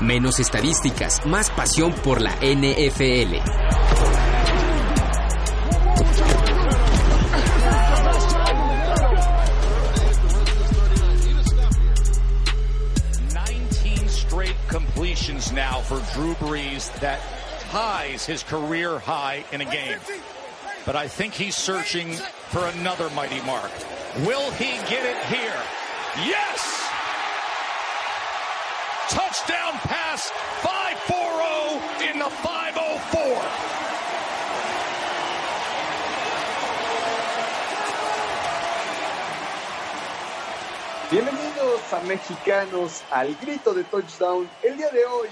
Menos estadísticas, más pasión por la NFL. completions now for Drew Brees that ties his career high in a game. But I think he's searching for another mighty mark. Will he get it here? Yes! Touchdown pass 5-4-0 in the 504. Bienvenidos a mexicanos al grito de touchdown. El día de hoy,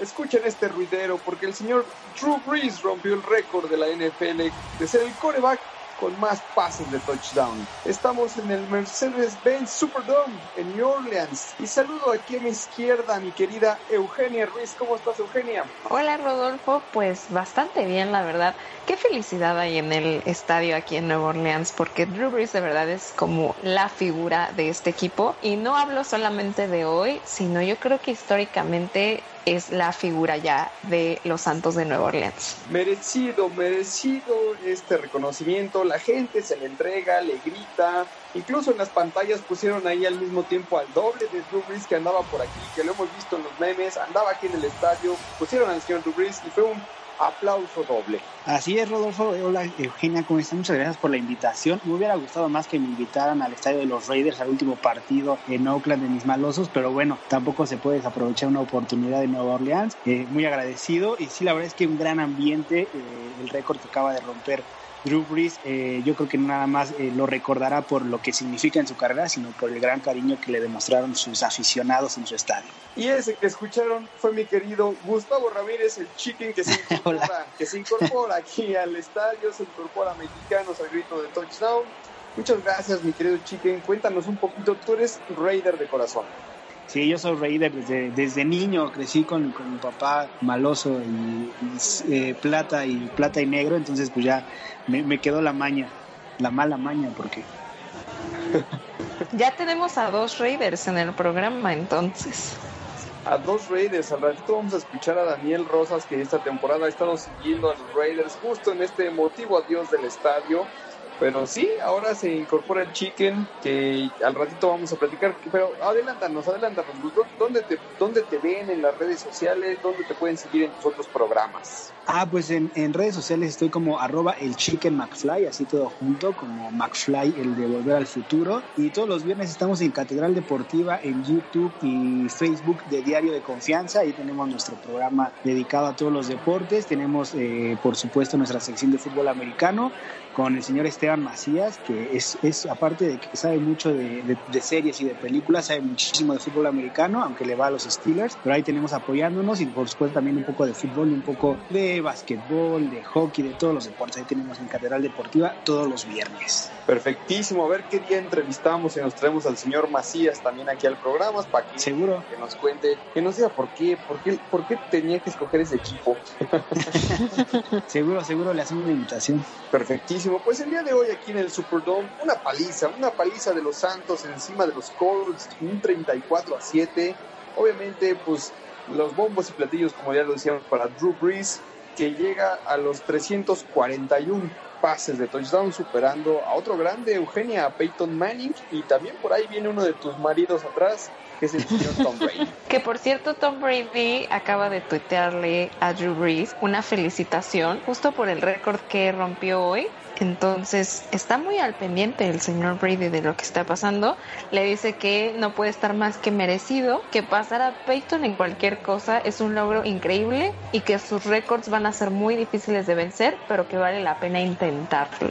escuchen este ruidero porque el señor Drew Brees rompió el récord de la NFL de ser el coreback con más pases de touchdown. Estamos en el Mercedes-Benz Superdome en New Orleans. Y saludo aquí a mi izquierda a mi querida Eugenia Ruiz. ¿Cómo estás, Eugenia? Hola, Rodolfo. Pues bastante bien, la verdad. Qué felicidad hay en el estadio aquí en Nueva Orleans, porque Drew Brees de verdad es como la figura de este equipo. Y no hablo solamente de hoy, sino yo creo que históricamente es la figura ya de los Santos de Nueva Orleans. Merecido, merecido este reconocimiento. La gente se le entrega, le grita. Incluso en las pantallas pusieron ahí al mismo tiempo al doble de Drew que andaba por aquí, que lo hemos visto en los memes. Andaba aquí en el estadio, pusieron al señor Drew y fue un aplauso doble. Así es, Rodolfo. Hola, Eugenia, ¿cómo estás? Muchas gracias por la invitación. Me hubiera gustado más que me invitaran al estadio de los Raiders al último partido en Oakland de mis malosos, pero bueno, tampoco se puede desaprovechar una oportunidad de Nueva Orleans. Eh, muy agradecido y sí, la verdad es que un gran ambiente, eh, el récord que acaba de romper Drew Brees, eh, yo creo que nada más eh, lo recordará por lo que significa en su carrera, sino por el gran cariño que le demostraron sus aficionados en su estadio. Y ese que escucharon fue mi querido Gustavo Ramírez, el chicken que se incorpora, que se incorpora aquí al estadio, se incorpora a Mexicanos al grito de touchdown. Muchas gracias, mi querido chicken. Cuéntanos un poquito, tú eres Raider de corazón. Sí, yo soy Raider desde, desde niño, crecí con, con mi papá maloso y, y eh, plata y plata y negro, entonces pues ya me, me quedó la maña, la mala maña, porque Ya tenemos a dos Raiders en el programa, entonces. A dos Raiders, al ratito vamos a escuchar a Daniel Rosas que esta temporada ha estado siguiendo a los Raiders justo en este emotivo adiós del estadio. Pero sí, ahora se incorpora el Chicken, que al ratito vamos a platicar. Pero adelántanos, adelántanos. ¿Dónde te, dónde te ven en las redes sociales? ¿Dónde te pueden seguir en tus otros programas? Ah, pues en, en redes sociales estoy como arroba el chicken McFly, así todo junto, como McFly, el de Volver al Futuro. Y todos los viernes estamos en Catedral Deportiva, en YouTube y Facebook de Diario de Confianza. Ahí tenemos nuestro programa dedicado a todos los deportes. Tenemos, eh, por supuesto, nuestra sección de fútbol americano con el señor Esteban Macías, que es, es aparte de que sabe mucho de, de, de, series y de películas, sabe muchísimo de fútbol americano, aunque le va a los Steelers, pero ahí tenemos apoyándonos y por supuesto también un poco de fútbol y un poco de basquetbol, de hockey, de todos los deportes. Ahí tenemos en Catedral Deportiva todos los viernes. Perfectísimo, a ver qué día entrevistamos y nos traemos al señor Macías también aquí al programa para que, ¿Seguro? que nos cuente, que nos diga por qué, por qué, por qué tenía que escoger ese equipo. seguro, seguro le hacemos una invitación. Perfectísimo. Pues el día de hoy aquí en el Superdome, una paliza, una paliza de los Santos encima de los Colts, un 34 a 7. Obviamente, pues los bombos y platillos, como ya lo decíamos, para Drew Brees, que llega a los 341 pases de touchdown, superando a otro grande, Eugenia Peyton Manning, y también por ahí viene uno de tus maridos atrás, que es el señor Tom Brady. que por cierto, Tom Brady acaba de tuitearle a Drew Brees una felicitación justo por el récord que rompió hoy entonces está muy al pendiente el señor Brady de lo que está pasando. Le dice que no puede estar más que merecido, que pasar a Peyton en cualquier cosa es un logro increíble y que sus récords van a ser muy difíciles de vencer, pero que vale la pena intentarlo.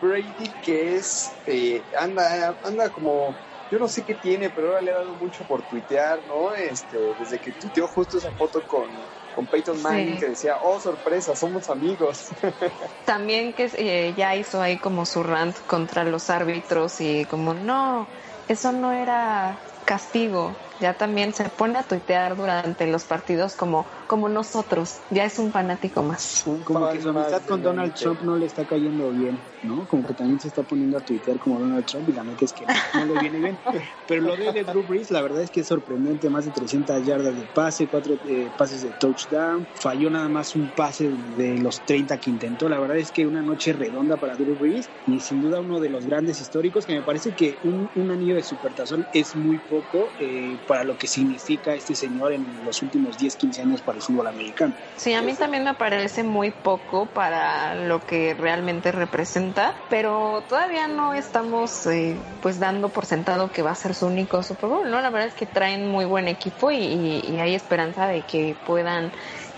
Brady que es, eh, anda, anda como yo no sé qué tiene, pero ahora le ha dado mucho por tuitear, ¿no? Este, desde que tuiteó justo esa foto con con Peyton Manning que decía, oh sorpresa, somos amigos. También que eh, ya hizo ahí como su rant contra los árbitros y como, no, eso no era castigo, ya también se pone a tuitear durante los partidos como, como nosotros, ya es un fanático más. como que su amistad con Donald Trump no le está cayendo bien, ¿no? Como que también se está poniendo a tuitear como Donald Trump y la neta es que no, le viene bien. Pero lo de, Drew Brees, la verdad es que es sorprendente, más de 300 yardas de pase, cuatro eh, pases de touchdown, falló nada más un pase de los 30 que intentó, la verdad es que una noche redonda para Drew Brees y sin duda uno de los grandes históricos que me parece que un, un anillo de supertazón es muy poco eh, para lo que significa este señor en los últimos 10, 15 años para el fútbol americano. Sí, a mí también me parece muy poco para lo que realmente representa, pero todavía no estamos eh, pues dando por sentado que va a ser su único Super Bowl, ¿no? La verdad es que traen muy buen equipo y, y hay esperanza de que puedan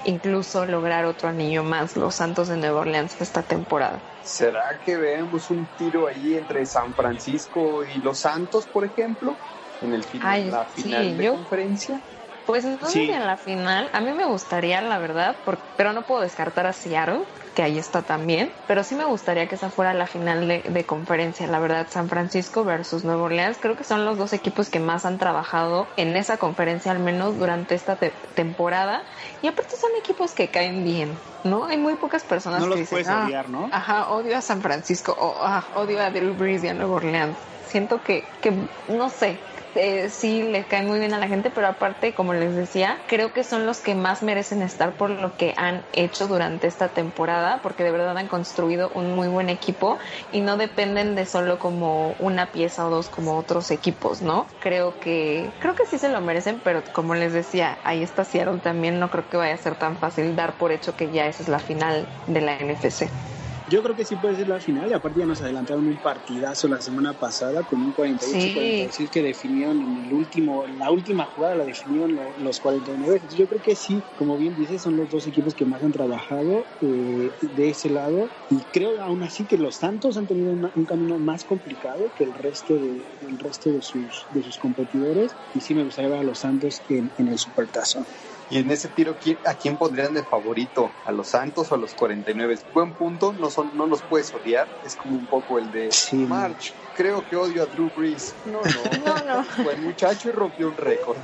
incluso lograr otro anillo más los Santos de Nueva Orleans esta temporada. ¿Será que vemos un tiro ahí entre San Francisco y los Santos, por ejemplo? En el final, la final de conferencia. Pues no sí. en la final. A mí me gustaría, la verdad, pero no puedo descartar a Seattle, que ahí está también. Pero sí me gustaría que esa fuera la final de, conferencia. La verdad, San Francisco versus Nueva Orleans. Creo que son los dos equipos que más han trabajado en esa conferencia, al menos durante esta temporada. Y aparte son equipos que caen bien, ¿no? Hay muy pocas personas no que los dicen, puedes ah, odiar, ¿no? Ajá, odio a San Francisco o ah, odio a Drew Brees y a Nueva Orleans siento que, que no sé, eh, sí le cae muy bien a la gente, pero aparte, como les decía, creo que son los que más merecen estar por lo que han hecho durante esta temporada, porque de verdad han construido un muy buen equipo y no dependen de solo como una pieza o dos como otros equipos, ¿no? Creo que creo que sí se lo merecen, pero como les decía, ahí está Seattle también, no creo que vaya a ser tan fácil dar por hecho que ya esa es la final de la NFC. Yo creo que sí puede ser la final y aparte ya nos adelantaron un partidazo la semana pasada con un 48-46 que definieron en el último, en la última jugada la definieron los 49. Entonces yo creo que sí, como bien dices, son los dos equipos que más han trabajado eh, de ese lado y creo aún así que los Santos han tenido un camino más complicado que el resto de, el resto de sus, de sus competidores y sí me gustaría ver a los Santos en, en el Supertazón. Y en ese tiro, ¿a quién pondrían de favorito? ¿A los Santos o a los 49? Buen punto, no, son, no los puedes odiar. Es como un poco el de March. Creo que odio a Drew Brees. No, no. no, no. Buen muchacho y rompió un récord.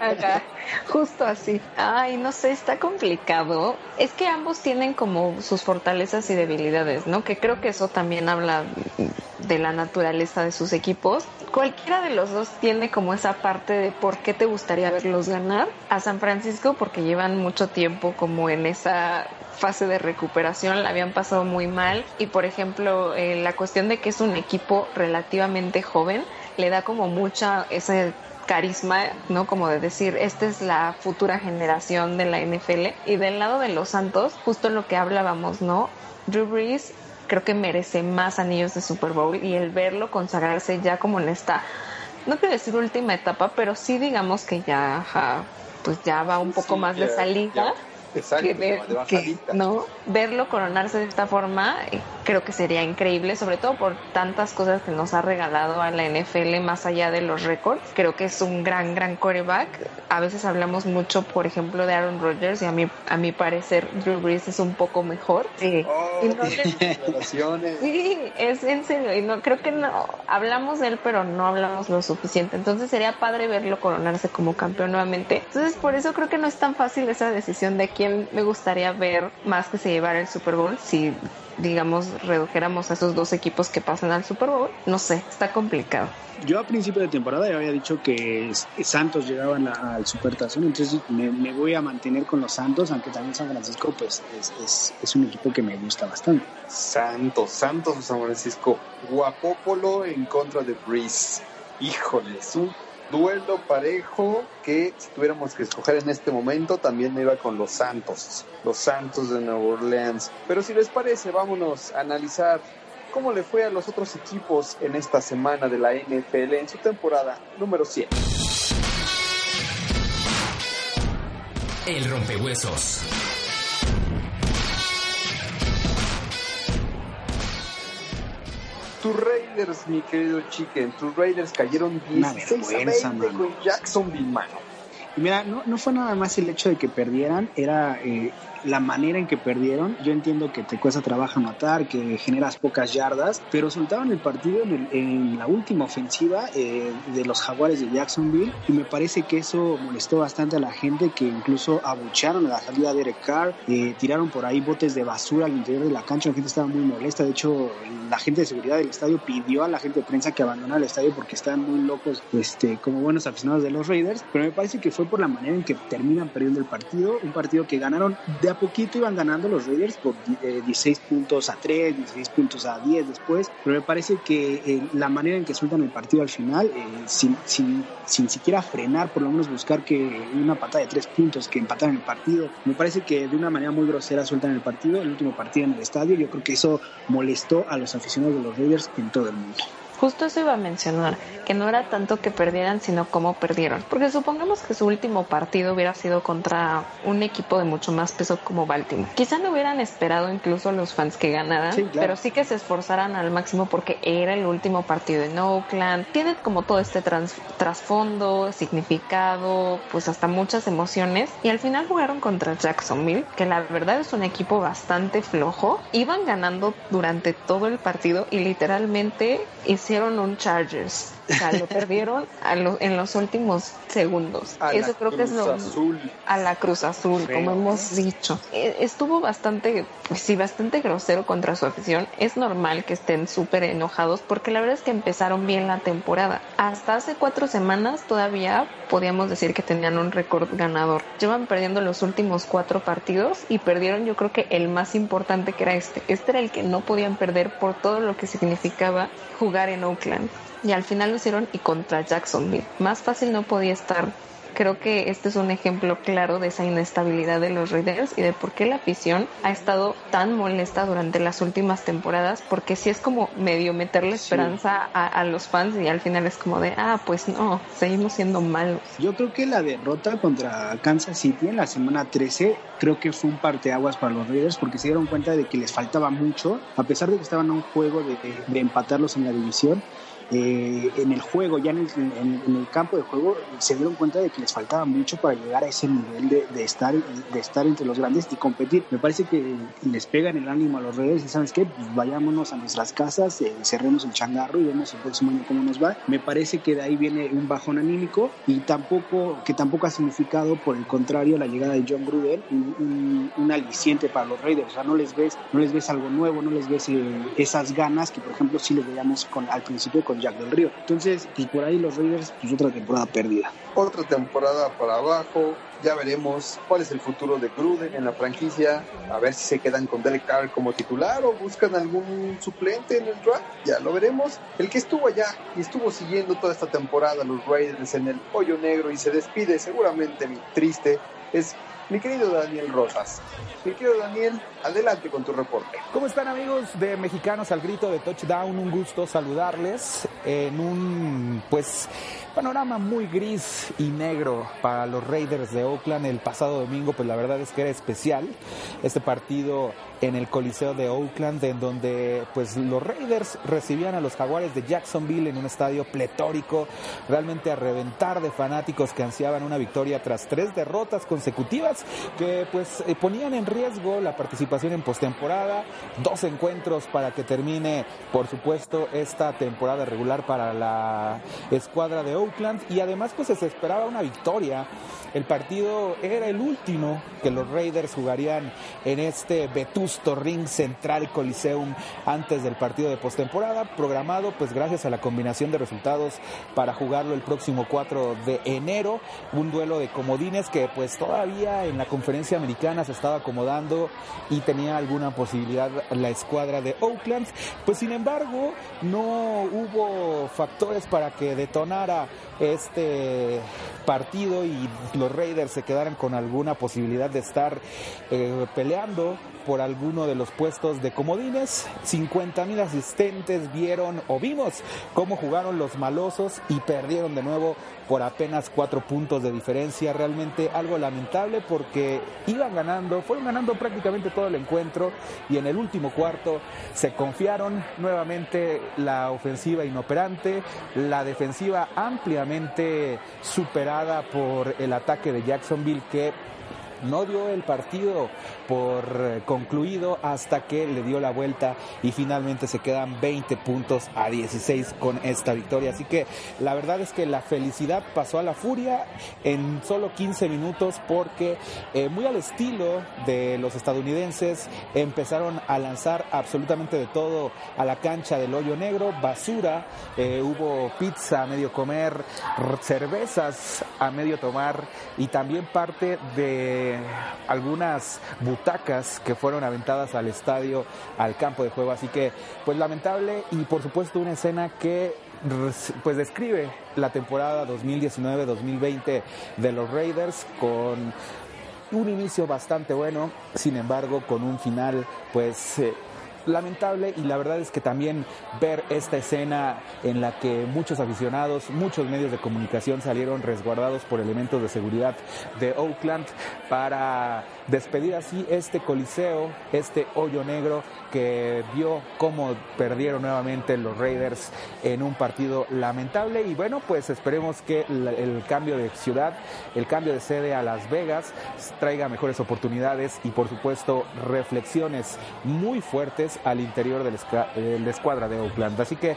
Acá, justo así. Ay, no sé, está complicado. Es que ambos tienen como sus fortalezas y debilidades, ¿no? Que creo que eso también habla de la naturaleza de sus equipos. Cualquiera de los dos tiene como esa parte de por qué te gustaría verlos ganar. A San Francisco porque llevan mucho tiempo como en esa fase de recuperación, la habían pasado muy mal y por ejemplo eh, la cuestión de que es un equipo relativamente joven le da como mucha ese carisma, ¿no? Como de decir, esta es la futura generación de la NFL. Y del lado de los Santos, justo lo que hablábamos, ¿no? Drew Brees creo que merece más anillos de Super Bowl y el verlo consagrarse ya como en esta, no quiero decir última etapa, pero sí digamos que ya, pues ya va un poco más de salida. Exacto, que, no verlo coronarse de esta forma eh, creo que sería increíble sobre todo por tantas cosas que nos ha regalado a la NFL más allá de los récords. Creo que es un gran gran quarterback. A veces hablamos mucho por ejemplo de Aaron Rodgers y a mí a mi parecer Drew Brees es un poco mejor. Sí, oh, sí es en serio. Y no creo que no hablamos de él pero no hablamos lo suficiente. Entonces sería padre verlo coronarse como campeón nuevamente. Entonces por eso creo que no es tan fácil esa decisión de quién me gustaría ver más que se llevara el Super Bowl, si digamos, redujéramos a esos dos equipos que pasan al Super Bowl. No sé, está complicado. Yo a principio de temporada ya había dicho que Santos llegaban al Supertazón, entonces me, voy a mantener con los Santos, aunque también San Francisco pues es, es, un equipo que me gusta bastante. Santos, Santos San Francisco, Guapopolo en contra de Breeze. Híjole, es un duelo parejo que si tuviéramos que escoger en este momento también me iba con los Santos, los Santos de Nueva Orleans. Pero si les parece, vámonos a analizar cómo le fue a los otros equipos en esta semana de la NFL en su temporada número 100. El rompehuesos. Tus Raiders, mi querido Chicken, tus Raiders cayeron 16 a 20 con Jacksonville, mano. Y mira, no, no fue nada más el hecho de que perdieran, era eh, la manera en que perdieron. Yo entiendo que te cuesta trabajo anotar, que generas pocas yardas, pero soltaron el partido en, la última ofensiva eh, de los Jaguares de Jacksonville y me parece que eso molestó bastante a la gente que incluso abucharon a la salida de Derek Carr, eh, tiraron por ahí botes de basura al interior de la cancha, la gente estaba muy molesta, de hecho la gente de seguridad del estadio pidió a la gente de prensa que abandonara el estadio porque estaban muy locos este, como buenos aficionados de los Raiders, pero me parece que fue por la manera en que terminan perdiendo el partido, un partido que ganaron de poquito iban ganando los Raiders por 16 eh, puntos a 3, 16 puntos a 10 después, pero me parece que eh, la manera en que sueltan el partido al final, eh, sin, sin, sin, siquiera frenar, por lo menos buscar que una patada de 3 puntos, que empataran el partido, me parece que de una manera muy grosera sueltan el partido, el último partido en el estadio, yo creo que eso molestó a los aficionados de los Raiders en todo el mundo. Justo eso iba a mencionar, que no era tanto que perdieran, sino cómo perdieron. Porque supongamos que su último partido hubiera sido contra un equipo de mucho más peso como Baltimore. Quizá no hubieran esperado incluso los fans que ganaran, pero sí que se esforzaran al máximo porque era el último partido en Oakland. Tiene como todo este trasfondo, significado, pues hasta muchas emociones. Y al final jugaron contra Jacksonville, que la verdad es un equipo bastante flojo. Iban ganando durante todo el partido y literalmente hicieron un Chargers. O sea, lo perdieron en los últimos segundos. Eso creo que es lo azul. a la Cruz Azul, como hemos dicho. E, estuvo bastante, pues sí, bastante grosero contra su afición. Es normal que estén súper enojados porque la verdad es que empezaron bien la temporada. Hasta hace cuatro semanas todavía podíamos decir que tenían un récord ganador. Llevan perdiendo los últimos cuatro partidos y perdieron yo creo que el más importante que era este. Este era el que no podían perder por todo lo que significaba jugar en Oakland. Y al final lo hicieron y contra Jacksonville. Más fácil no podía estar creo que este es un ejemplo claro de esa inestabilidad de los Raiders y de por qué la afición ha estado tan molesta durante las últimas temporadas, porque si es como medio meterle esperanza a, los fans y al final es como de, ah, pues no, seguimos siendo malos. Yo creo que la derrota contra Kansas City en la semana 13 creo que fue un parteaguas para los Raiders porque se dieron cuenta de que les faltaba mucho, a pesar de que estaban a un juego de empatarlos en la división eh, en el juego, ya en el, campo de juego, se dieron cuenta de que les faltaba mucho para llegar a ese nivel de, estar, de estar entre los grandes y competir. Me parece que les pegan el ánimo a los redes y sabes qué, pues vayámonos a nuestras casas, eh, cerremos el changarro y vemos el próximo año cómo nos va. Me parece que de ahí viene un bajón anímico y tampoco, que tampoco ha significado, por el contrario, la llegada de John Gruden, un, aliciente para los Raiders. O sea, no les ves, no les ves algo nuevo, no les ves eh, esas ganas que, por ejemplo, sí les veíamos con, al principio con Jack del Río. Entonces, pues por ahí los Raiders, pues otra temporada perdida. Otra temporada para abajo. Ya veremos cuál es el futuro de Gruden en la franquicia. A ver si se quedan con Derek Carr como titular o buscan algún suplente en el draft. Ya lo veremos. El que estuvo allá y estuvo siguiendo toda esta temporada los Raiders en el hoyo negro y se despide seguramente triste es mi querido Daniel Rosas. Mi querido Daniel, adelante con tu reporte. ¿Cómo están amigos de Mexicanos al Grito de Touchdown? Un gusto saludarles en un, pues, panorama muy gris y negro para los Raiders de Oakland el pasado domingo, pues la verdad es que era especial este partido en el Coliseo de Oakland, en donde pues los Raiders recibían a los Jaguares de Jacksonville en un estadio pletórico, realmente a reventar de fanáticos que ansiaban una victoria tras tres derrotas consecutivas que pues eh, ponían en riesgo la participación en postemporada, dos encuentros para que termine, por supuesto, esta temporada regular para la escuadra de Oakland. Y además pues se esperaba una victoria. El partido era el último que los Raiders jugarían en este vetusto ring central Coliseum antes del partido de postemporada, programado pues gracias a la combinación de resultados para jugarlo el próximo 4 de enero, un duelo de comodines que pues todavía en la conferencia americana se estaba acomodando y tenía alguna posibilidad la escuadra de Oakland, pues sin embargo no hubo factores para que detonara este partido y los Raiders se quedaran con alguna posibilidad de estar eh, peleando por alguno de los puestos de comodines. 50 mil asistentes vieron o vimos cómo jugaron los malosos y perdieron de nuevo por apenas cuatro puntos de diferencia. Realmente algo lamentable porque iban ganando, fueron ganando prácticamente todo el encuentro y en el último cuarto se confiaron nuevamente la ofensiva inoperante, la defensiva ampliamente superada por el ataque de Jacksonville que no dio el partido por eh, concluido hasta que le dio la vuelta y finalmente se quedan 20 puntos a 16 con esta victoria. Así que la verdad es que la felicidad pasó a la furia en solo 15 minutos porque eh, muy al estilo de los estadounidenses empezaron a lanzar absolutamente de todo a la cancha del hoyo negro, basura, eh, hubo pizza a medio comer, cervezas a medio tomar y también parte de algunas butacas que fueron aventadas al estadio, al campo de juego. Así que, pues lamentable y por supuesto una escena que pues describe la temporada 2019-2020 de los Raiders con un inicio bastante bueno, sin embargo con un final pues eh, lamentable y la verdad es que también ver esta escena en la que muchos aficionados, muchos medios de comunicación salieron resguardados por elementos de seguridad de Oakland para despedir así este coliseo, este hoyo negro que vio cómo perdieron nuevamente los Raiders en un partido lamentable. Y bueno, pues esperemos que el, cambio de ciudad, el cambio de sede a Las Vegas traiga mejores oportunidades y por supuesto reflexiones muy fuertes al interior de la escuadra de Oakland. Así que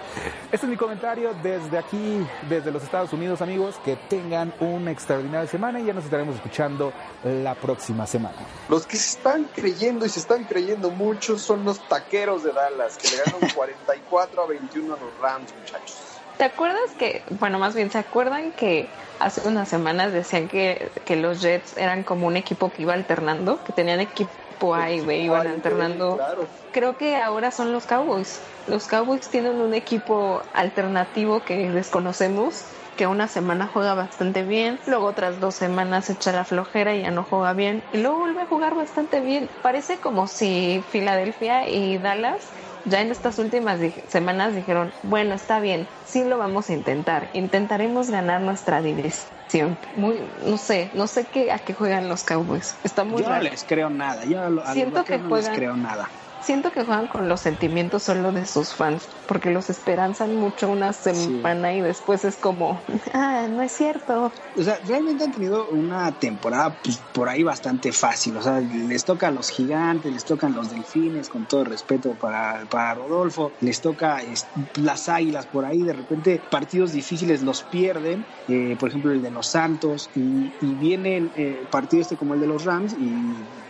este es mi comentario desde aquí, desde los Estados Unidos amigos, que tengan una extraordinaria semana y ya nos estaremos escuchando la próxima semana. Los que se están creyendo y se están creyendo mucho son los taqueros de Dallas, que le ganaron 44 a 21 a los Rams, muchachos. ¿Te acuerdas que, bueno, más bien, ¿se acuerdan que hace unas semanas decían que, que los Jets eran como un equipo que iba alternando, que tenían equipo A y B, iban alternando? Creo que ahora son los Cowboys. Los Cowboys tienen un equipo alternativo que desconocemos que una semana juega bastante bien, luego otras dos semanas echa la flojera y ya no juega bien, y luego vuelve a jugar bastante bien. Parece como si Filadelfia y Dallas ya en estas últimas semanas dijeron, bueno, está bien, sí lo vamos a intentar, intentaremos ganar nuestra división. Muy, no sé, no sé qué a qué juegan los Cowboys. Está muy yo no les creo nada, yo a Siento que no les creo nada siento que juegan con los sentimientos solo de sus fans, porque los esperanzan mucho una semana y después es como, ah, no es cierto. O sea, realmente han tenido una temporada pues, por ahí bastante fácil, o sea, les toca a los gigantes, les tocan los delfines, con todo respeto para, para Rodolfo, les toca las águilas por ahí, de repente partidos difíciles los pierden, eh, por ejemplo el de los Santos, y, vienen eh, partidos este como el de los Rams y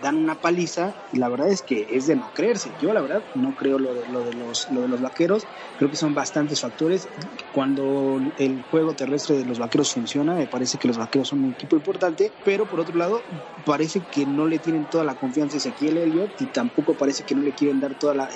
dan una paliza, y la verdad es que es de no yo la verdad no creo lo de, lo de, los, lo de los vaqueros, creo que son bastantes factores. Cuando el juego terrestre de los vaqueros funciona, me parece que los vaqueros son un equipo importante, pero por otro lado parece que no le tienen toda la confianza a Ezequiel Elliott y tampoco parece que no le quieren dar toda la,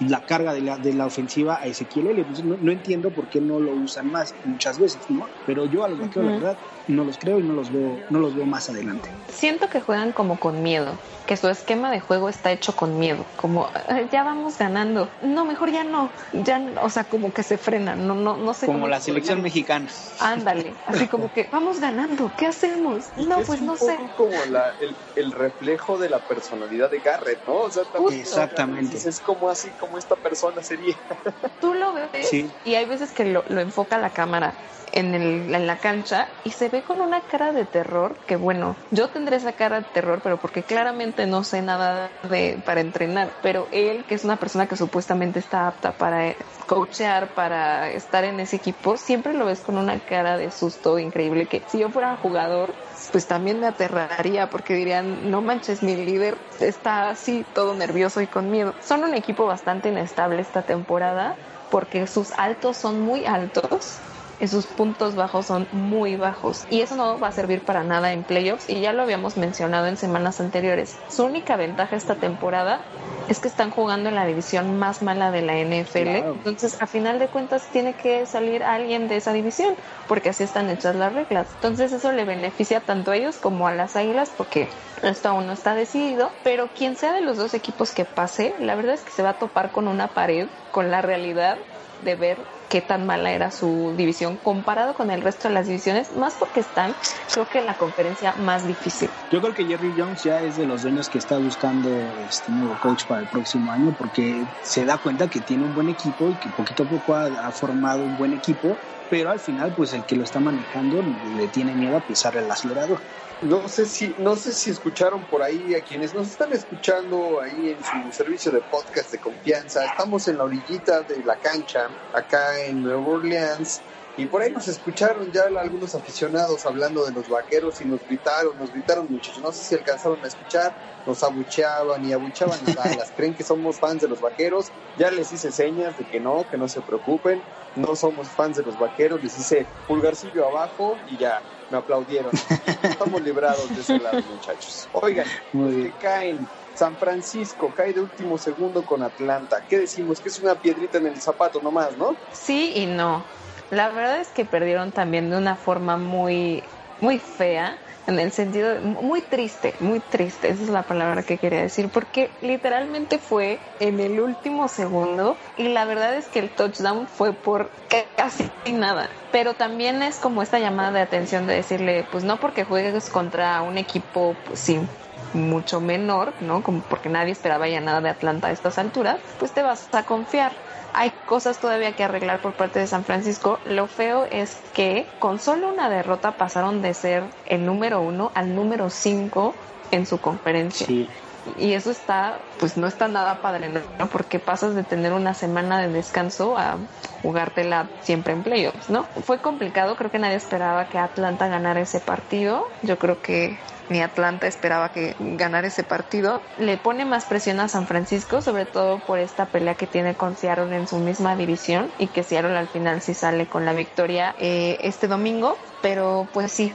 la carga de la, de la ofensiva a Ezequiel Elliott. no, entiendo por qué no lo usan más muchas veces, ¿no? Pero yo a los vaqueros, la verdad, no los creo y no los veo, no los veo más adelante. Siento que juegan como con miedo, que su esquema de juego está hecho con miedo, como ya vamos ganando. No, mejor ya no. Ya, o sea, como que se frenan. No, no, no sé. Como la selección mexicana. Ándale. Así como que vamos ganando. ¿Qué hacemos? No, pues no sé. como la, el, el, reflejo de la personalidad de Garrett, ¿no? O sea, Exactamente. Es como así, como esta persona sería. Tú lo ves. Y hay veces que lo, lo enfoca la cámara en, el, en la cancha y se ve con una cara de terror que bueno, yo tendré esa cara de terror, pero porque claramente no sé nada de para entrenar, pero pero él, que es una persona que supuestamente está apta para coachear, para estar en ese equipo, siempre lo ves con una cara de susto increíble que si yo fuera jugador, pues también me aterraría porque dirían, no manches, mi líder está así todo nervioso y con miedo. Son un equipo bastante inestable esta temporada porque sus altos son muy altos y sus puntos bajos son muy bajos. Y eso no va a servir para nada en playoffs. Y ya lo habíamos mencionado en semanas anteriores. Su única ventaja esta temporada es que están jugando en la división más mala de la NFL, entonces a final de cuentas tiene que salir alguien de esa división porque así están hechas las reglas. Entonces eso le beneficia tanto a ellos como a las Águilas porque esto aún no está decidido, pero quien sea de los dos equipos que pase, la verdad es que se va a topar con una pared, con la realidad de ver qué tan mala era su división comparado con el resto de las divisiones, más porque están, creo que en la conferencia más difícil. Yo creo que Jerry Jones ya es de los dueños que está buscando este nuevo coach para el próximo año porque se da cuenta que tiene un buen equipo y que poquito a poco ha, formado un buen equipo, pero al final pues el que lo está manejando le tiene miedo a pisar el acelerador. No sé si, no sé si escucharon por ahí a quienes nos están escuchando ahí en su servicio de podcast de confianza. Estamos en la orillita de la cancha, acá en Nueva Orleans. Y por ahí nos escucharon ya algunos aficionados hablando de los vaqueros y nos gritaron, nos gritaron muchachos, no sé si alcanzaron a escuchar, nos abucheaban y abucheaban las creen que somos fans de los vaqueros, ya les hice señas de que no, que no se preocupen, no somos fans de los vaqueros, les hice pulgarcillo abajo y ya, me aplaudieron. Estamos librados de ese lado, muchachos. Oigan, que caen. San Francisco cae de último segundo con Atlanta. ¿Qué decimos? Que es una piedrita en el zapato nomás, ¿no? Sí y no. La verdad es que perdieron también de una forma muy, muy fea en el sentido muy triste, muy triste, esa es la palabra que quería decir, porque literalmente fue en el último segundo y la verdad es que el touchdown fue por casi nada, pero también es como esta llamada de atención de decirle, pues no porque juegues contra un equipo, pues sí, mucho menor, ¿no? Como porque nadie esperaba ya nada de Atlanta a estas alturas, pues te vas a confiar hay cosas todavía que arreglar por parte de San Francisco. Lo feo es que con solo una derrota pasaron de ser el número uno al número cinco en su conferencia. Y eso está, pues no está nada padre, ¿no? Porque pasas de tener una semana de descanso a jugártela siempre en playoffs, ¿no? Fue complicado, creo que nadie esperaba que Atlanta ganara ese partido. Yo creo que ni Atlanta esperaba que ganara ese partido. Le pone más presión a San Francisco, sobre todo por esta pelea que tiene con Seattle en su misma división y que Seattle al final sí sale con la victoria eh, este domingo. Pero pues sí,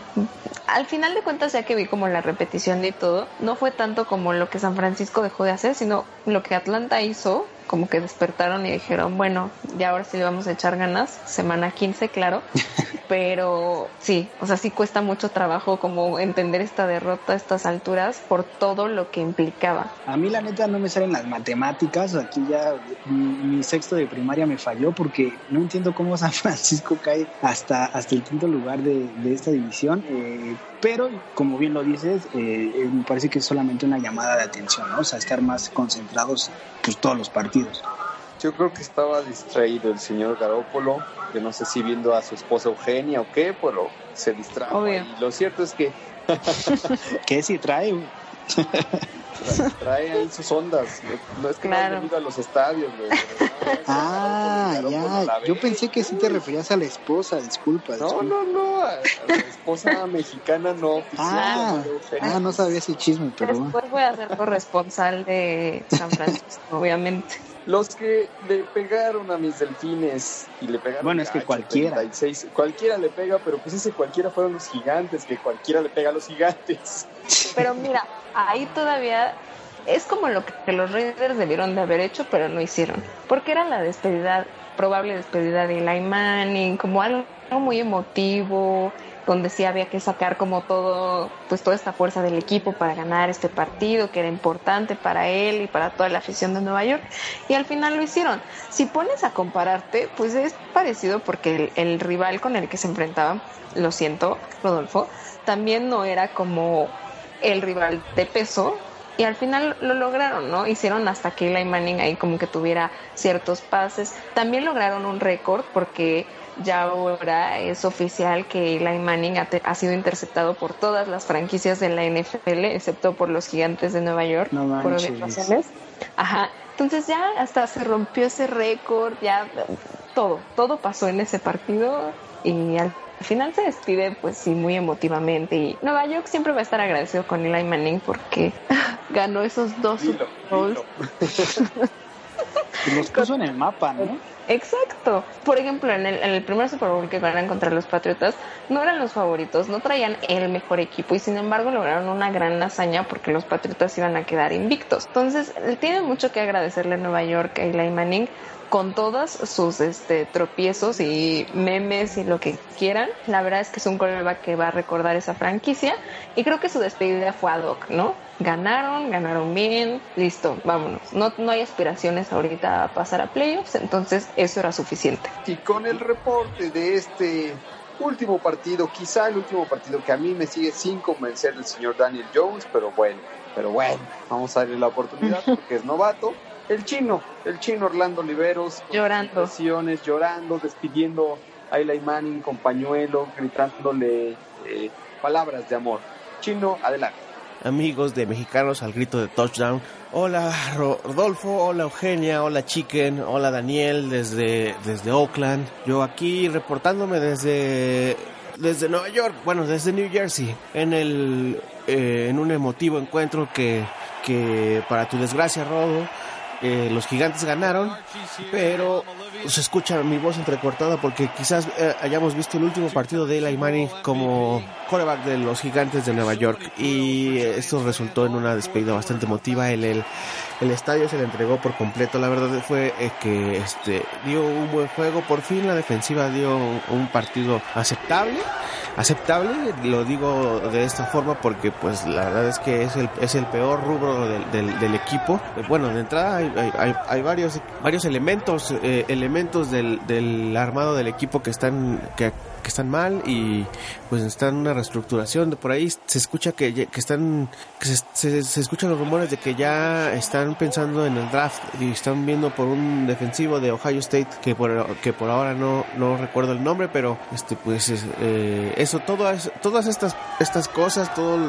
al final de cuentas ya que vi como la repetición de todo, no fue tanto como lo que San Francisco dejó de hacer, sino lo que Atlanta hizo como que despertaron y dijeron, bueno, ya ahora sí le vamos a echar ganas, semana 15, claro, pero sí, o sea, sí cuesta mucho trabajo como entender esta derrota a estas alturas por todo lo que implicaba. A mí la neta no me salen las matemáticas, aquí ya mi, sexto de primaria me falló porque no entiendo cómo San Francisco cae hasta, hasta el quinto lugar de, esta división, eh, pero como bien lo dices, eh, eh, me parece que es solamente una llamada de atención, ¿no? O sea, estar más concentrados pues todos los partidos. Yo creo que estaba distraído el señor Garópolo, que no sé si viendo a su esposa Eugenia o qué, pero se distrajo. Y lo cierto es que... ¿Qué si trae? trae ahí sus ondas. No es que claro. no a los estadios, ah, ya. Yo pensé que sí te referías a la esposa, disculpa. No, no, no. A la esposa mexicana no Ah, ah, no sabía ese chisme, pero. Después voy a ser corresponsal de San Francisco, obviamente. Los que le pegaron a mis delfines y le pegaron Bueno, es que cualquiera. cualquiera le pega, pero pues ese cualquiera fueron los gigantes, que cualquiera le pega a los gigantes. Pero mira, ahí todavía es como lo que los Raiders debieron de haber hecho, pero no hicieron. Porque era la despedida, probable despedida de Eli Manning, como algo muy emotivo, donde sí había que sacar como todo, pues toda esta fuerza del equipo para ganar este partido, que era importante para él y para toda la afición de Nueva York. Y al final lo hicieron. Si pones a compararte, pues es parecido porque el, el rival con el que se enfrentaban, lo siento, Rodolfo, también no era como el rival de peso, y al final lo lograron, ¿no? Hicieron hasta que Eli Manning ahí como que tuviera ciertos pases. También lograron un récord porque ya ahora es oficial que Eli Manning ha, sido interceptado por todas las franquicias de la NFL, excepto por los gigantes de Nueva York, por razones. Ajá. Entonces ya hasta se rompió ese récord, ya todo, todo pasó en ese partido y al final se despide pues sí muy emotivamente y Nueva York siempre va a estar agradecido con Eli Manning porque ganó esos dos Super Bowls. Los puso en el mapa, ¿no? Exacto. Por ejemplo, en el, primer Super Bowl que ganan contra los Patriotas, no eran los favoritos, no traían el mejor equipo y sin embargo lograron una gran hazaña porque los Patriotas iban a quedar invictos. Entonces, tiene mucho que agradecerle a Nueva York a Eli Manning con todos sus este, tropiezos y memes y lo que quieran. La verdad es que es un quarterback que va a recordar esa franquicia y creo que su despedida fue ad hoc, ¿no? Ganaron, ganaron bien, listo, vámonos. No, no hay aspiraciones ahorita a pasar a playoffs, entonces eso era suficiente. Y con el reporte de este último partido, quizá el último partido que a mí me sigue sin convencer el señor Daniel Jones, pero bueno, pero bueno, vamos a darle la oportunidad porque es novato el chino, el chino Orlando Oliveros, llorando, llorando, despidiendo a Eli Manning con pañuelo, gritándole eh, palabras de amor. Chino, adelante. Amigos de Mexicanos al grito de touchdown. Hola Rodolfo, hola Eugenia, hola Chicken, hola Daniel desde, desde Oakland. Yo aquí reportándome desde desde Nueva York, bueno, desde New Jersey, en el eh, en un emotivo encuentro que, que para tu desgracia, Rodo, eh, los gigantes ganaron, pero se escucha mi voz entrecortada porque quizás eh, hayamos visto el último partido de Eli Manning como quarterback de los gigantes de Nueva York y esto resultó en una despedida bastante emotiva. El, el, el estadio se le entregó por completo. La verdad fue eh, que este dio un buen juego. Por fin la defensiva dio un partido aceptable aceptable, lo digo de esta forma porque pues la verdad es que es el, es el peor rubro del, del, equipo. Bueno, de entrada hay, hay, varios, varios elementos, eh, elementos del, del armado del equipo que están, que que están mal y pues están en una reestructuración. Por ahí se escucha que, que están, que se, se, escuchan los rumores de que ya están pensando en el draft y están viendo por un defensivo de Ohio State que por, que por ahora no, no recuerdo el nombre, pero este pues eh, eso, todas, todas estas, estas cosas, todos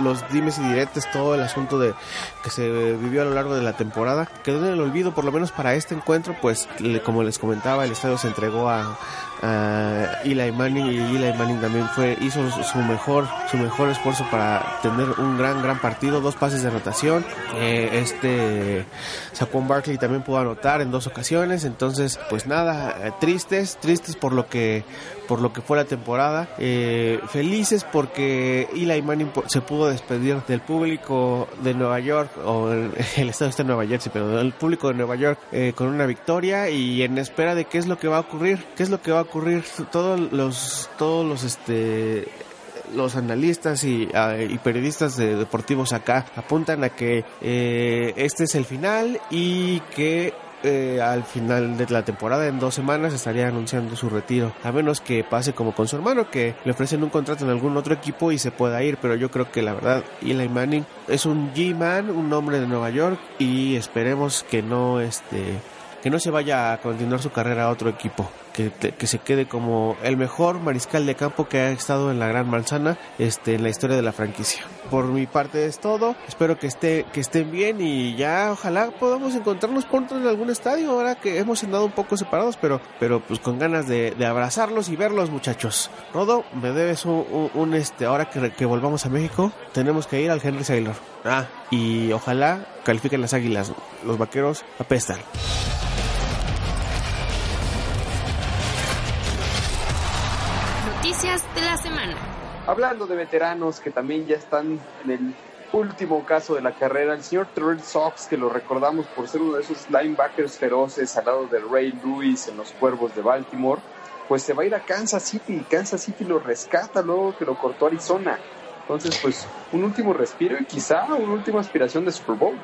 los dimes y diretes, todo el asunto de que se vivió a lo largo de la temporada, quedó en el olvido, por lo menos para este encuentro, pues como les comentaba, el estadio se entregó a, a Eli Manning y Eli Manning también fue hizo su mejor su mejor esfuerzo para tener un gran gran partido dos pases de anotación eh, este Saquon Barkley también pudo anotar en dos ocasiones entonces pues nada eh, tristes tristes por lo que por lo que fue la temporada. Eh, felices porque Eli Manning se pudo despedir del público de Nueva York, o el, estado está en Nueva Jersey, pero del público de Nueva York eh, con una victoria y en espera de qué es lo que va a ocurrir, qué es lo que va a ocurrir. Todos los, todos los, este, los analistas y, ah, periodistas de deportivos acá apuntan a que eh, este es el final y que eh, al final de la temporada, en dos semanas, estaría anunciando su retiro. A menos que pase como con su hermano, que le ofrecen un contrato en algún otro equipo y se pueda ir. Pero yo creo que la verdad, Eli Manning es un G-Man, un hombre de Nueva York, y esperemos que no, este, que no se vaya a continuar su carrera a otro equipo que, se quede como el mejor mariscal de campo que ha estado en la Gran Manzana este, en la historia de la franquicia. Por mi parte es todo. Espero que, esté, que estén bien y ya ojalá podamos encontrarnos pronto en algún estadio ahora que hemos andado un poco separados, pero, pero pues con ganas de, abrazarlos y verlos muchachos. Rodo, me debes un, este, ahora que, que volvamos a México, tenemos que ir al Henry Sailor. Ah, y ojalá califiquen las águilas. Los vaqueros apestan. De la semana. Hablando de veteranos que también ya están en el último caso de la carrera, el señor Terrell Sox, que lo recordamos por ser uno de esos linebackers feroces al lado de Ray Lewis en los Cuervos de Baltimore, pues se va a ir a Kansas City Kansas City lo rescata luego que lo cortó Arizona. Entonces, pues, un último respiro y quizá una última aspiración de Super Bowl.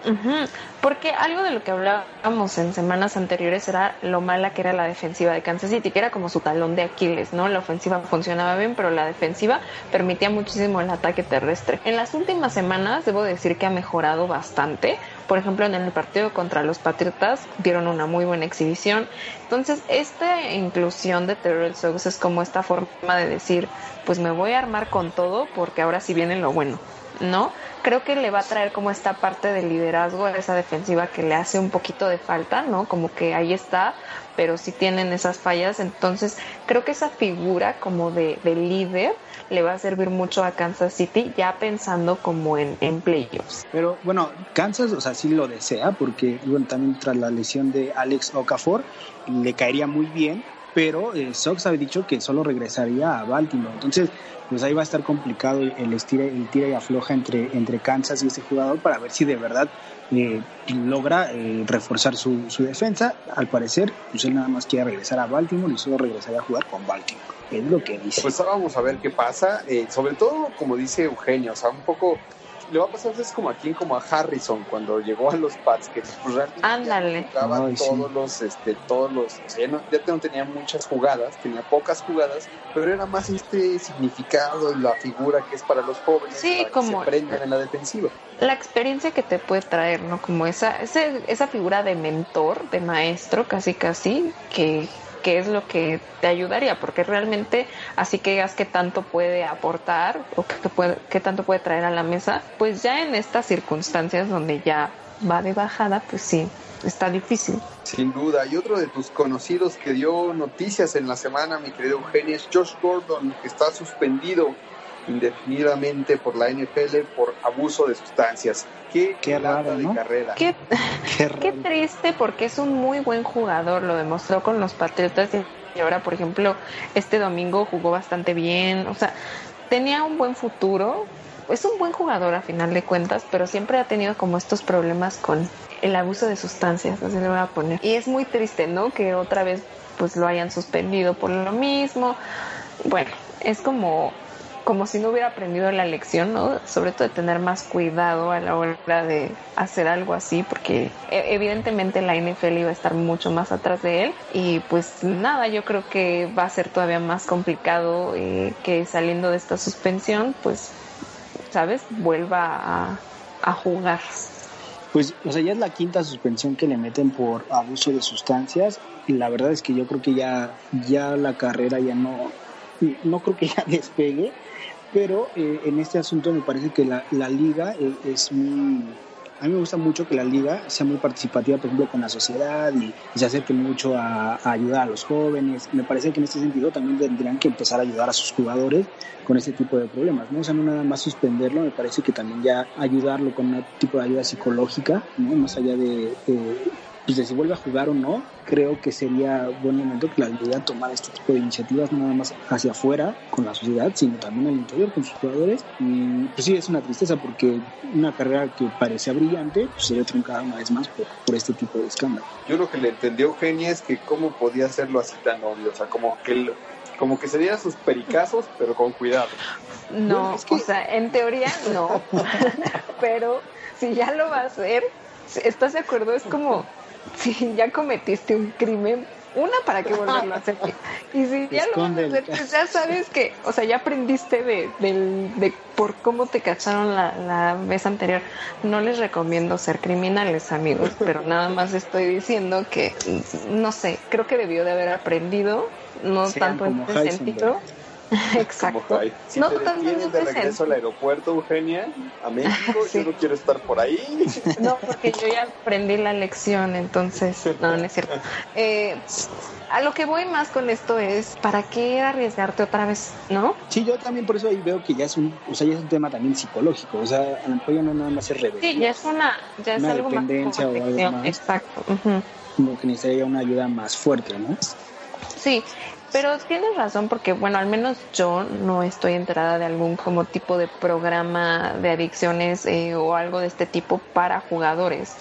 Porque algo de lo que hablábamos en semanas anteriores era lo mala que era la defensiva de Kansas City, que era como su talón de Aquiles, ¿no? La ofensiva funcionaba bien, pero la defensiva permitía muchísimo el ataque terrestre. En las últimas semanas, debo decir que ha mejorado bastante por ejemplo, en el partido contra los Patriotas dieron una muy buena exhibición. Entonces, esta inclusión de Terrell Suggs es como esta forma de decir, pues me voy a armar con todo porque ahora sí viene lo bueno. ¿no? Creo que le va a traer como esta parte de liderazgo esa defensiva que le hace un poquito de falta, ¿no? Como que ahí está, pero sí tienen esas fallas. Entonces, creo que esa figura como de, de líder le va a servir mucho a Kansas City, ya pensando como en, en playoffs. Pero bueno, Kansas, o sea, sí lo desea, porque bueno, también tras la lesión de Alex Okafor, le caería muy bien, pero eh, Sox había dicho que solo regresaría a Baltimore. Entonces, pues ahí va a estar complicado el, estira, el tira y afloja entre, entre Kansas y este jugador para ver si de verdad eh, logra eh, reforzar su, su, defensa. Al parecer, pues él nada más quiere regresar a Baltimore y solo regresaría a jugar con Baltimore. Es lo que dice. Pues ahora vamos a ver qué pasa. Eh, sobre todo, como dice Eugenio, o sea, un poco le va a pasar es como aquí como a Harrison cuando llegó a los Pats que pues realmente Ándale. jugaba Ay, todos sí. los este todos los o sea, ya, no, ya no tenía muchas jugadas tenía pocas jugadas pero era más este significado y la figura que es para los jóvenes sí, para como que se prendan en la defensiva la experiencia que te puede traer no como esa ese, esa figura de mentor de maestro casi casi que qué es lo que te ayudaría, porque realmente así que digas qué tanto puede aportar o qué, puede, tanto puede traer a la mesa, pues ya en estas circunstancias donde ya va de bajada, pues sí, está difícil. Sin duda. Y otro de tus conocidos que dio noticias en la semana, mi querido Eugenio, es Josh Gordon, que está suspendido indefinidamente por la NFL por abuso de sustancias. Qué, qué raro, de ¿no? carrera. Qué, qué, qué, triste porque es un muy buen jugador, lo demostró con los Patriotas y ahora, por ejemplo, este domingo jugó bastante bien, o sea, tenía un buen futuro. Es un buen jugador a final de cuentas, pero siempre ha tenido como estos problemas con el abuso de sustancias, así le voy a poner. Y es muy triste, ¿no? Que otra vez pues lo hayan suspendido por lo mismo. Bueno, es como como si no hubiera aprendido la lección, ¿no? Sobre todo de tener más cuidado a la hora de hacer algo así, porque evidentemente la NFL iba a estar mucho más atrás de él y pues nada, yo creo que va a ser todavía más complicado eh, que saliendo de esta suspensión, pues, ¿sabes? Vuelva a, a jugar. Pues, o sea, ya es la quinta suspensión que le meten por abuso de sustancias y la verdad es que yo creo que ya, ya la carrera ya no, no creo que ya despegue pero eh, en este asunto me parece que la, la liga es, es, muy... A mí me gusta mucho que la liga sea muy participativa, por ejemplo, con la sociedad y, se acerque mucho a, a, ayudar a los jóvenes. Me parece que en este sentido también tendrían que empezar a ayudar a sus jugadores con este tipo de problemas, ¿no? O sea, no nada más suspenderlo, me parece que también ya ayudarlo con un tipo de ayuda psicológica, ¿no? Más allá de, de pues de si vuelve a jugar o no, creo que sería buen momento que la liga tomara este tipo de iniciativas, no nada más hacia afuera con la sociedad, sino también al interior con sus jugadores. Y pues sí, es una tristeza porque una carrera que parecía brillante pues, se ve truncada una vez más por, por este tipo de escándalo. Yo lo que le entendí a Eugenia es que cómo podía hacerlo así tan obvio, o sea, como que el, como que se sus pericazos, pero con cuidado. No, bueno, es que... o sea, en teoría no, pero si ya lo va a hacer, ¿estás de acuerdo? Es como si ya cometiste un crimen, una para que volverlo a hacer. Y si ya lo vas a hacer, pues ya sabes que, o sea, ya aprendiste de, de, de por cómo te cacharon la, la, vez anterior. No les recomiendo ser criminales, amigos, pero nada más estoy diciendo que, no sé, creo que debió de haber aprendido, no Sean tanto en ese sentido. Exacto. Si no, te detienen de regreso al aeropuerto, Eugenia, a México, sí. yo no quiero estar por ahí. No, porque yo ya aprendí la lección, entonces, no, no es cierto. Eh, a lo que voy más con esto es, ¿para qué arriesgarte otra vez, no? Sí, yo también por eso ahí veo que ya es un, o sea, ya es un tema también psicológico, o sea, a lo mejor ya no nada más es rebelde. Sí, ya es una, ya es una algo dependencia más o algo más. Exacto. Uh -huh. Como que necesitaría una ayuda más fuerte, ¿no? Sí, pero tienes razón porque, bueno, al menos yo no estoy enterada de algún como tipo de programa de adicciones eh, o algo de este tipo para jugadores,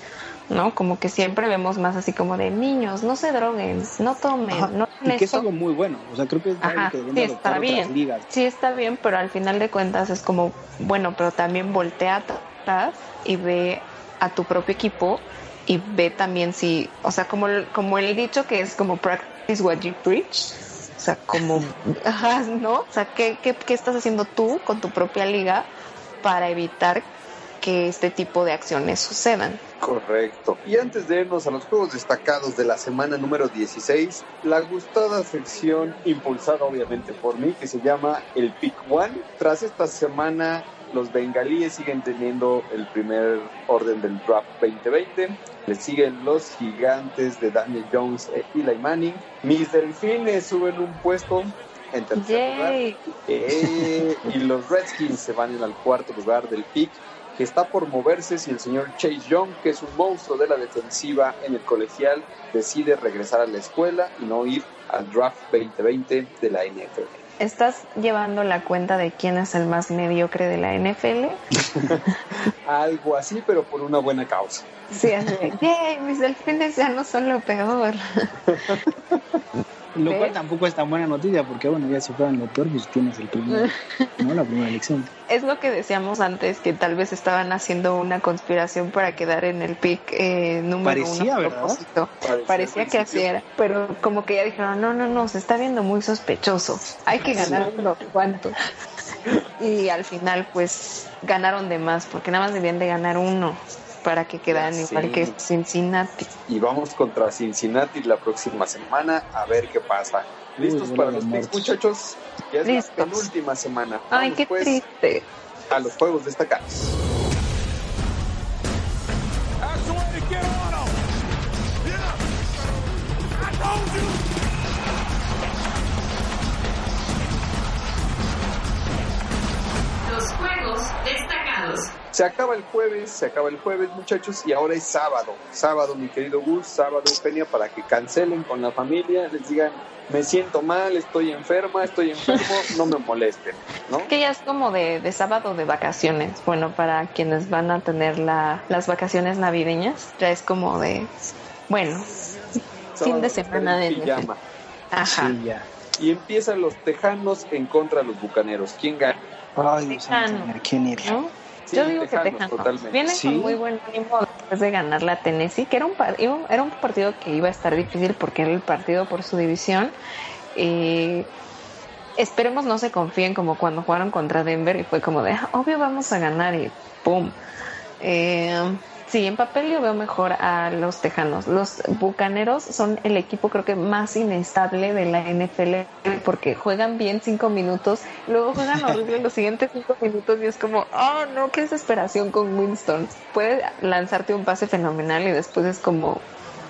¿no? Como que siempre vemos más así como de niños, no se droguen, no tomen, Ajá, no y que es algo muy bueno, o sea, creo que es Ajá, algo que deben sí, está bien. ligas. Sí, está bien, pero al final de cuentas es como, bueno, pero también voltea atrás y ve a tu propio equipo y ve también si, o sea, como, como el dicho que es como practice what you preach, o sea, como, ¿no? O sea, ¿qué, qué, ¿qué estás haciendo tú con tu propia liga para evitar que este tipo de acciones sucedan? Correcto. Y antes de irnos a los juegos destacados de la semana número 16, la gustada sección impulsada obviamente por mí, que se llama el Pick One. Tras esta semana los bengalíes siguen teniendo el primer orden del draft 2020. Le siguen los gigantes de Daniel Jones e Eli Manning. Mis delfines suben un puesto en tercer lugar. Eh, y los Redskins se van en al cuarto lugar del pick que está por moverse si el señor Chase Young, que es un monstruo de la defensiva en el colegial, decide regresar a la escuela y no ir al draft 2020 de la NFL. ¿Estás llevando la cuenta de quién es el más mediocre de la NFL? Algo así, pero por una buena causa. Sí, así. mis delfines ya no son lo peor. Lo cual tampoco es tan buena noticia porque, bueno, ya si fueran lo peor, pues tienes el primer, ¿no? La primera elección. Es lo que decíamos antes, que tal vez estaban haciendo una conspiración para quedar en el pick eh, número Parecía, uno. ¿verdad? Parecía, Parecía que así era. Pero como que ya dijeron, no, no, no, se está viendo muy sospechoso. Hay que ganar unos cuantos. Y al final, pues, ganaron de más, porque nada más debían de ganar uno para que quedaran Ya igual que Cincinnati. Y vamos contra Cincinnati la próxima semana a ver qué pasa. ¿Listos Uy, para los picks, muchachos? Ya es Listos. la penúltima semana. Ay, qué pues, triste. a los juegos destacados. Se acaba el jueves, se acaba el jueves, muchachos, y ahora es sábado. Sábado, mi querido Gus, sábado, Eugenia, para que cancelen con la familia, les digan, me siento mal, estoy enferma, estoy enfermo, no me molesten, ¿no? Que ya es como de, de sábado de vacaciones. Bueno, para quienes van a tener la, las vacaciones navideñas, ya es como de, bueno, fin de semana de pijama. Ajá. Sí, ya. Y empiezan los Tejanos en contra de los Bucaneros. ¿Quién gana? Ay, Dios ¿quién era? ¿no? Sí, Yo digo Tejanos, que Tejanos. totalmente. Vienen Sí. con muy buen ánimo después de ganar la Tennessee, que era un, era un partido que iba a estar difícil porque era el partido por su división. Eh, esperemos no se confíen como cuando jugaron contra Denver y fue como de, "Ah, obvio vamos a ganar y ¡pum! Eh, sí, en papel yo veo mejor a los Tejanos. Los Bucaneros son el equipo creo que más inestable de la NFL porque juegan bien cinco minutos, luego juegan horrible los siguientes cinco minutos y es como, oh no, qué desesperación con Winston. Puede lanzarte un pase fenomenal y después es como,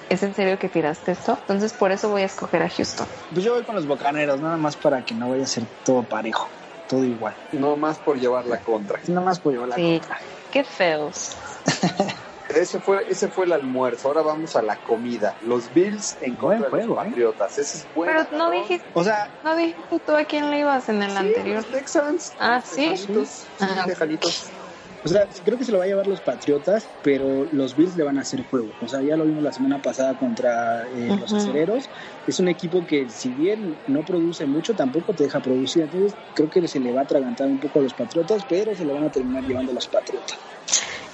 ¿es en serio que tiraste esto? Entonces por eso voy a escoger a Houston. Pues yo voy con los bocaneros, nada más para que no vaya a ser todo parejo, todo igual. No más por llevar la contra. Nada más por llevar la Sí, contra. qué feos. Ese fue, ese fue el almuerzo. Ahora vamos a la comida. Los Bills en Buen contra de los ¿eh? Patriotas. Ese es bueno. Pero no dijiste, O sea, no dijiste tú a quién le ibas en el Sí, anterior. los Texans. Ah, ¿sí? Tejanitos, Ah. Tejanitos. o sea, creo que se lo va a llevar los Patriotas, pero los Bills le van a hacer juego. O sea, ya lo vimos la semana pasada contra eh, los acereros. Es un equipo que, si bien no produce mucho, tampoco te deja producir. Entonces, creo que se le va a atragantar un poco a los Patriotas, pero se lo van a terminar llevando los Patriotas.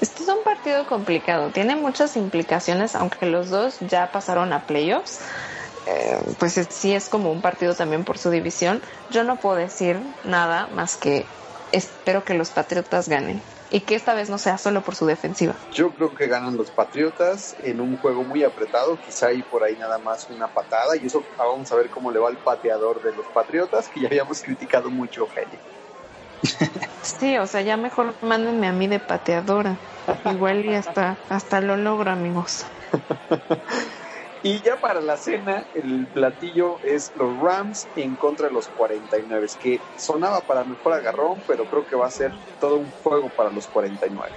Este es un partido complicado, tiene muchas implicaciones, aunque los dos ya pasaron a playoffs. eh, pues es- sí es como un partido también por su división. Yo no puedo decir nada más que espero que los Patriotas ganen y que esta vez no sea solo por su defensiva. Yo creo que ganan los Patriotas en un juego muy apretado. Quizá hay por ahí nada más una patada. Y eso vamos a ver cómo le va al pateador de los Patriotas, que ya habíamos criticado mucho, Eugenio. Sí, o sea, ya mejor mándenme a mí de pateadora. Igual y hasta, hasta lo logro, amigos. Y ya para la cena, el platillo es los Rams en contra de los 49, que sonaba para mejor agarrón, pero creo que va a ser todo un juego para los 49.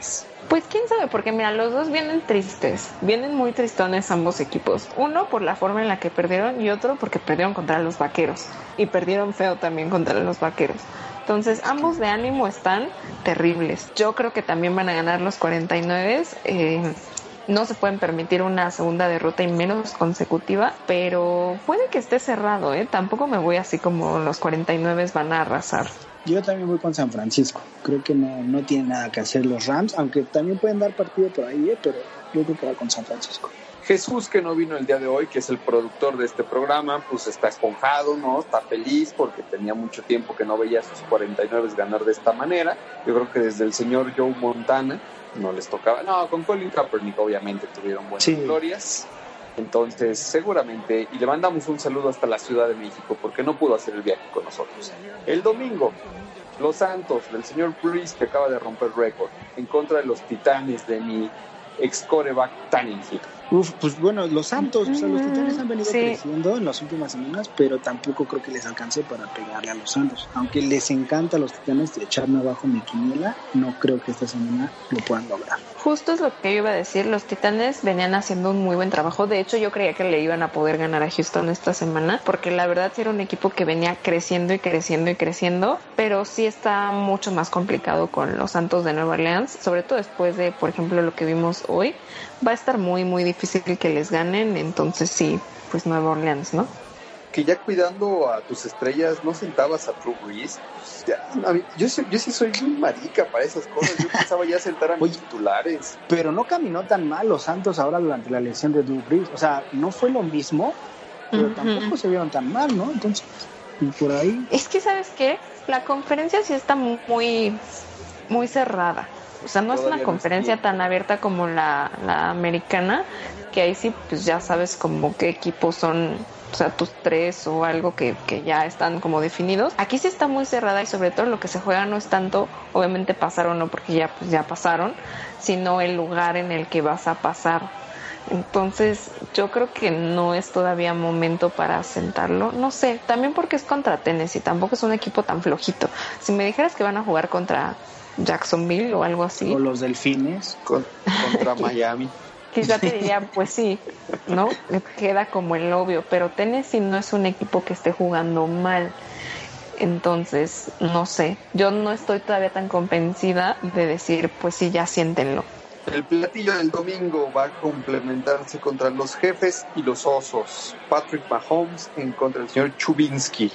Pues quién sabe, porque mira, los dos vienen tristes, vienen muy tristones ambos equipos. Uno por la forma en la que perdieron y otro porque perdieron contra los vaqueros. Y perdieron feo también contra los vaqueros. Entonces ambos de ánimo están terribles. Yo creo que también van a ganar los 49. Eh, no se pueden permitir una segunda derrota y menos consecutiva, pero puede que esté cerrado, ¿eh? Tampoco me voy así como los 49 van a arrasar. Yo también voy con San Francisco. Creo que no, no tiene nada que hacer los Rams, aunque también pueden dar partido por ahí, ¿eh? pero yo creo que va con San Francisco. Jesús, que no vino el día de hoy, que es el productor de este programa, pues está esponjado, ¿no? Está feliz porque tenía mucho tiempo que no veía a sus 49 ganar de esta manera. Yo creo que desde el señor Joe Montana no les tocaba. No, con Colin Kaepernick obviamente tuvieron buenas Sí. glorias. Entonces, seguramente, y le mandamos un saludo hasta la Ciudad de México porque no pudo hacer el viaje con nosotros. El domingo, Los Santos del señor Breeze que acaba de romper récord en contra de los Titanes de mi ex coreback Tannehill. Uf, pues bueno, los Santos, o sea, los Titanes han venido creciendo en las últimas semanas, pero tampoco creo que les alcance para pegarle a los Santos. Aunque les encanta a los Titanes echarme abajo mi quiniela, no creo que esta semana lo puedan lograr. Justo es lo que yo iba a decir, los Titanes venían haciendo un muy buen trabajo. De hecho, yo creía que le iban a poder ganar a Houston esta semana, porque la verdad sí era un equipo que venía creciendo y creciendo y creciendo, pero sí está mucho más complicado con los Santos de Nueva Orleans, sobre todo después de, por ejemplo, lo que vimos hoy. Va a estar muy, muy difícil que les ganen, entonces sí, pues Nueva Orleans, ¿no? Que ya cuidando a tus estrellas, ¿no sentabas a Drew Brees? yo, yo sí soy muy marica para esas cosas. Yo pensaba ya sentar a mis titulares. Pero no caminó tan mal los Santos ahora durante la lesión de Drew Brees. O sea, no fue lo mismo, pero tampoco se vieron tan mal, ¿no? Entonces, y por ahí. Es que, ¿sabes qué? La conferencia sí está muy, muy cerrada. O sea, no es una conferencia tan abierta como la, la americana, que ahí sí, pues ya sabes como qué equipos son o sea, tus tres o algo que, que, ya están como definidos. Aquí sí está muy cerrada y sobre todo lo que se juega no es tanto, obviamente pasar o no, porque ya, pues ya pasaron, sino el lugar en el que vas a pasar. Entonces, yo creo que no es todavía momento para sentarlo. No sé, también porque es contra Tennessee, tampoco es un equipo tan flojito. Si me dijeras que van a jugar contra Jacksonville o algo así. O los delfines. contra Miami. Quizá te diría, pues sí, ¿no? Queda como el obvio, pero Tennessee no es un equipo que esté jugando mal. Entonces, no sé, yo no estoy todavía tan convencida de decir, pues sí, ya siéntenlo. El platillo del domingo va a complementarse contra los jefes y los osos. Patrick Mahomes en contra del señor Chubinsky.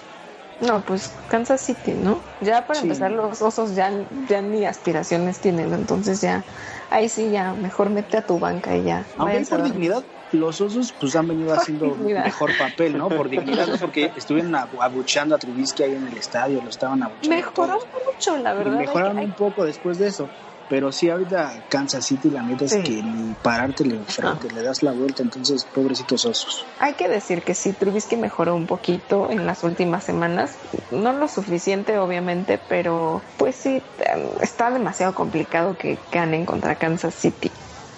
No, pues Kansas City, ¿no? Ya para empezar los osos ya, ya ni aspiraciones tienen, entonces ya, ahí sí ya, mejor mete a tu banca y ya. Aunque por dignidad, los osos pues han venido haciendo mejor papel, ¿no? Por dignidad, no porque estuvieron abuchando a Trubisky ahí en el estadio, lo estaban abuchando. Mejoraron mucho, la verdad. mejoraron un poco después de eso. Pero sí, ahorita Kansas City, la neta es que ni pararte le das la vuelta, entonces pobrecitos osos. Hay que decir que sí, Trubisky mejoró un poquito en las últimas semanas, no lo suficiente obviamente, pero pues sí, em, está demasiado complicado que ganen contra Kansas City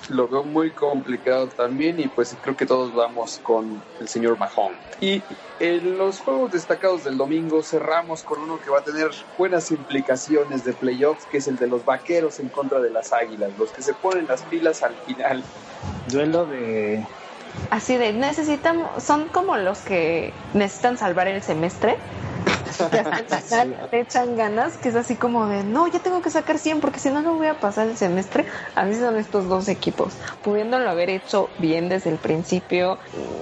lo veo muy complicado también y pues creo que todos vamos con el señor Mahon. Y en los juegos destacados del domingo cerramos con uno que va a tener buenas implicaciones de playoffs, que es el de los vaqueros en contra de las águilas, los que se ponen las pilas al final. Duelo de... Así de, necesitamos, son como los que necesitan salvar el semestre te echan ganas, que es así como de, no, ya tengo que sacar 100 porque si no, no voy a pasar el semestre. Así son estos dos equipos, pudiéndolo haber hecho bien desde el principio,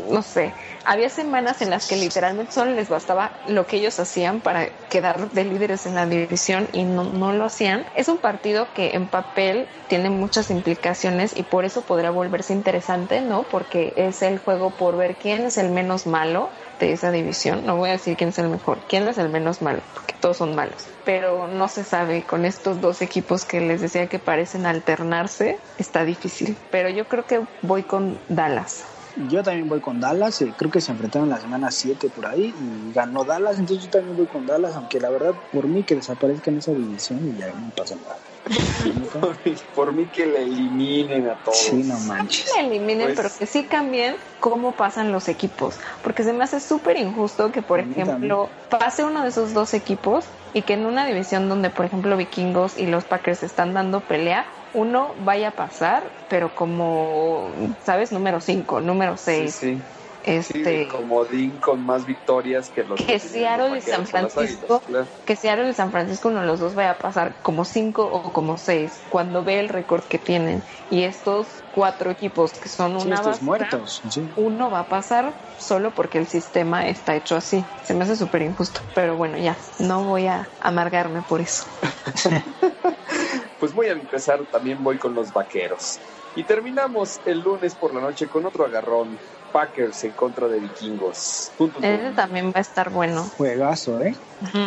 no sé. Había semanas en las que literalmente solo les bastaba lo que ellos hacían para quedar de líderes en la división y no, no lo hacían. Es un partido que en papel tiene muchas implicaciones y por eso podría volverse interesante, ¿no? Porque es el juego por ver quién es el menos malo de esa división. No voy a decir quién es el mejor, quién es el menos malo, porque todos son malos. Pero no se sabe, con estos dos equipos que les decía que parecen alternarse, está difícil. Pero yo creo que voy con Dallas. Yo también voy con Dallas, eh, creo que se enfrentaron la semana 7 por ahí y ganó Dallas, entonces yo también voy con Dallas, aunque la verdad por mí que desaparezca en esa división y ya no pasa nada. por, mí que le eliminen a todos. Sí, no manches. Que eliminen, pues pero que sí cambien cómo pasan los equipos, porque se me hace súper injusto que, por ejemplo, pase uno de esos dos equipos y que en una división donde, por ejemplo, Vikingos y los Packers están dando pelea, uno vaya a pasar, pero como, ¿sabes? Número 5, número 6. Sí, sí. Este, como Dean con más victorias que los que Seattle y San Francisco que Seattle y San Francisco uno de los dos vaya a pasar como 5 o como 6 cuando ve el récord que tienen y estos cuatro equipos que son una estos muertos uno va a pasar solo porque el sistema está hecho así se me hace súper injusto pero bueno ya no voy a amargarme por eso pues voy a empezar, también voy con los vaqueros. Y terminamos el lunes por la noche con otro agarrón. Packers en contra de vikingos. Ese también va a estar bueno. Juegazo, ¿eh?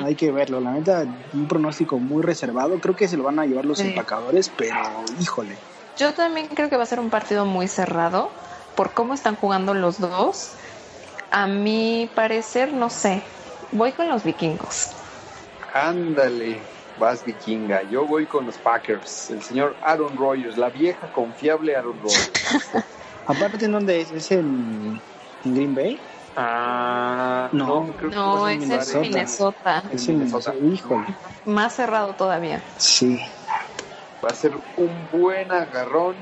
Hay que verlo. La neta, un pronóstico muy reservado. Creo que se lo van a llevar los empacadores, pero híjole. Yo también creo que va a ser un partido muy cerrado por cómo están jugando los dos. A mi parecer, no sé. Voy con los vikingos. Ándale. Vas vikinga. Yo voy con los Packers. El señor Aaron Rodgers, la vieja confiable Aaron Rodgers. Aparte, ¿en dónde es? ¿Es en, en Green Bay? Ah, No. creo que No, fue ese es Minnesota. Minnesota. Es en Minnesota. Híjole. Más cerrado todavía. Sí. Va a ser un buen agarrón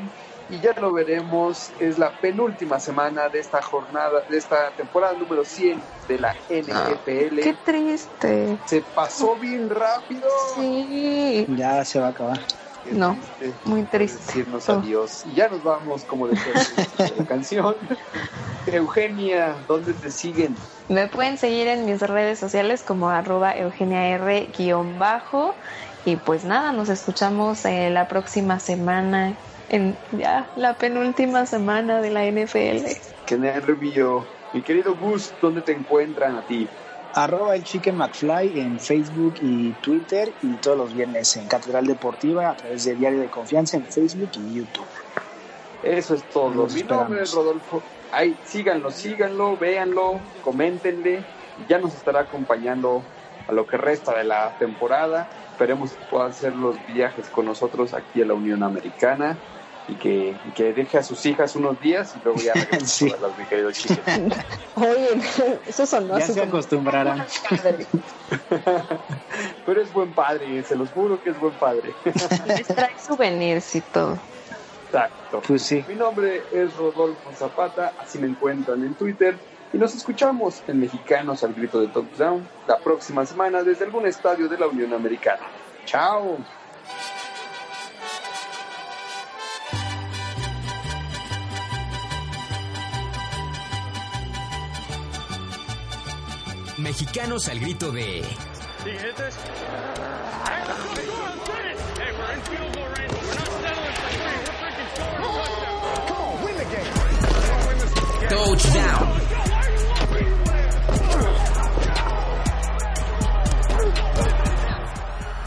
y ya lo veremos. Es la penúltima semana de esta jornada, de esta temporada número 100 de la NFL. Qué triste. Se pasó bien rápido. Sí. Ya se va a acabar. Qué No, triste muy triste. Decirnos adiós. Y ya nos vamos, como decía la canción. Eugenia, ¿dónde te siguen? Me pueden seguir en mis redes sociales como arroba Eugenia R guion bajo. Y pues nada, nos escuchamos eh, la próxima semana, en ya la penúltima semana de la NFL. Qué nervio. Mi querido Gus, ¿dónde te encuentran a ti? Arroba el Chicken McFly en Facebook y Twitter y todos los viernes en Catedral Deportiva a través de Diario de Confianza en Facebook y YouTube. Eso es todo. Los Mi esperamos. nombre es Rodolfo. Ahí, síganlo, síganlo, véanlo, coméntenle. Ya nos estará acompañando a lo que resta de la temporada. Esperemos que pueda hacer los viajes con nosotros aquí a la Unión Americana y que, y que deje a sus hijas unos días y luego ya Sí. a las mi querido Chicken. Oye, eso sonó Ya se acostumbrarán. Pero es buen padre, se los juro que es buen padre. Les trae souvenirs y todo. Exacto. Pues sí. Mi nombre es Rodolfo Zapata, así me encuentran en Twitter. Y nos escuchamos en Mexicanos al grito de Touchdown la próxima semana desde algún estadio de la Unión Americana. ¡Chao! Mexicanos al grito de Touchdown.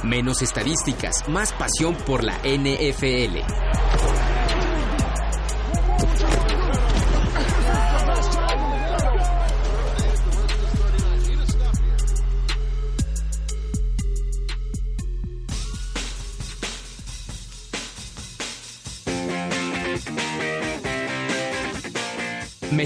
Menos estadísticas, más pasión por la NFL.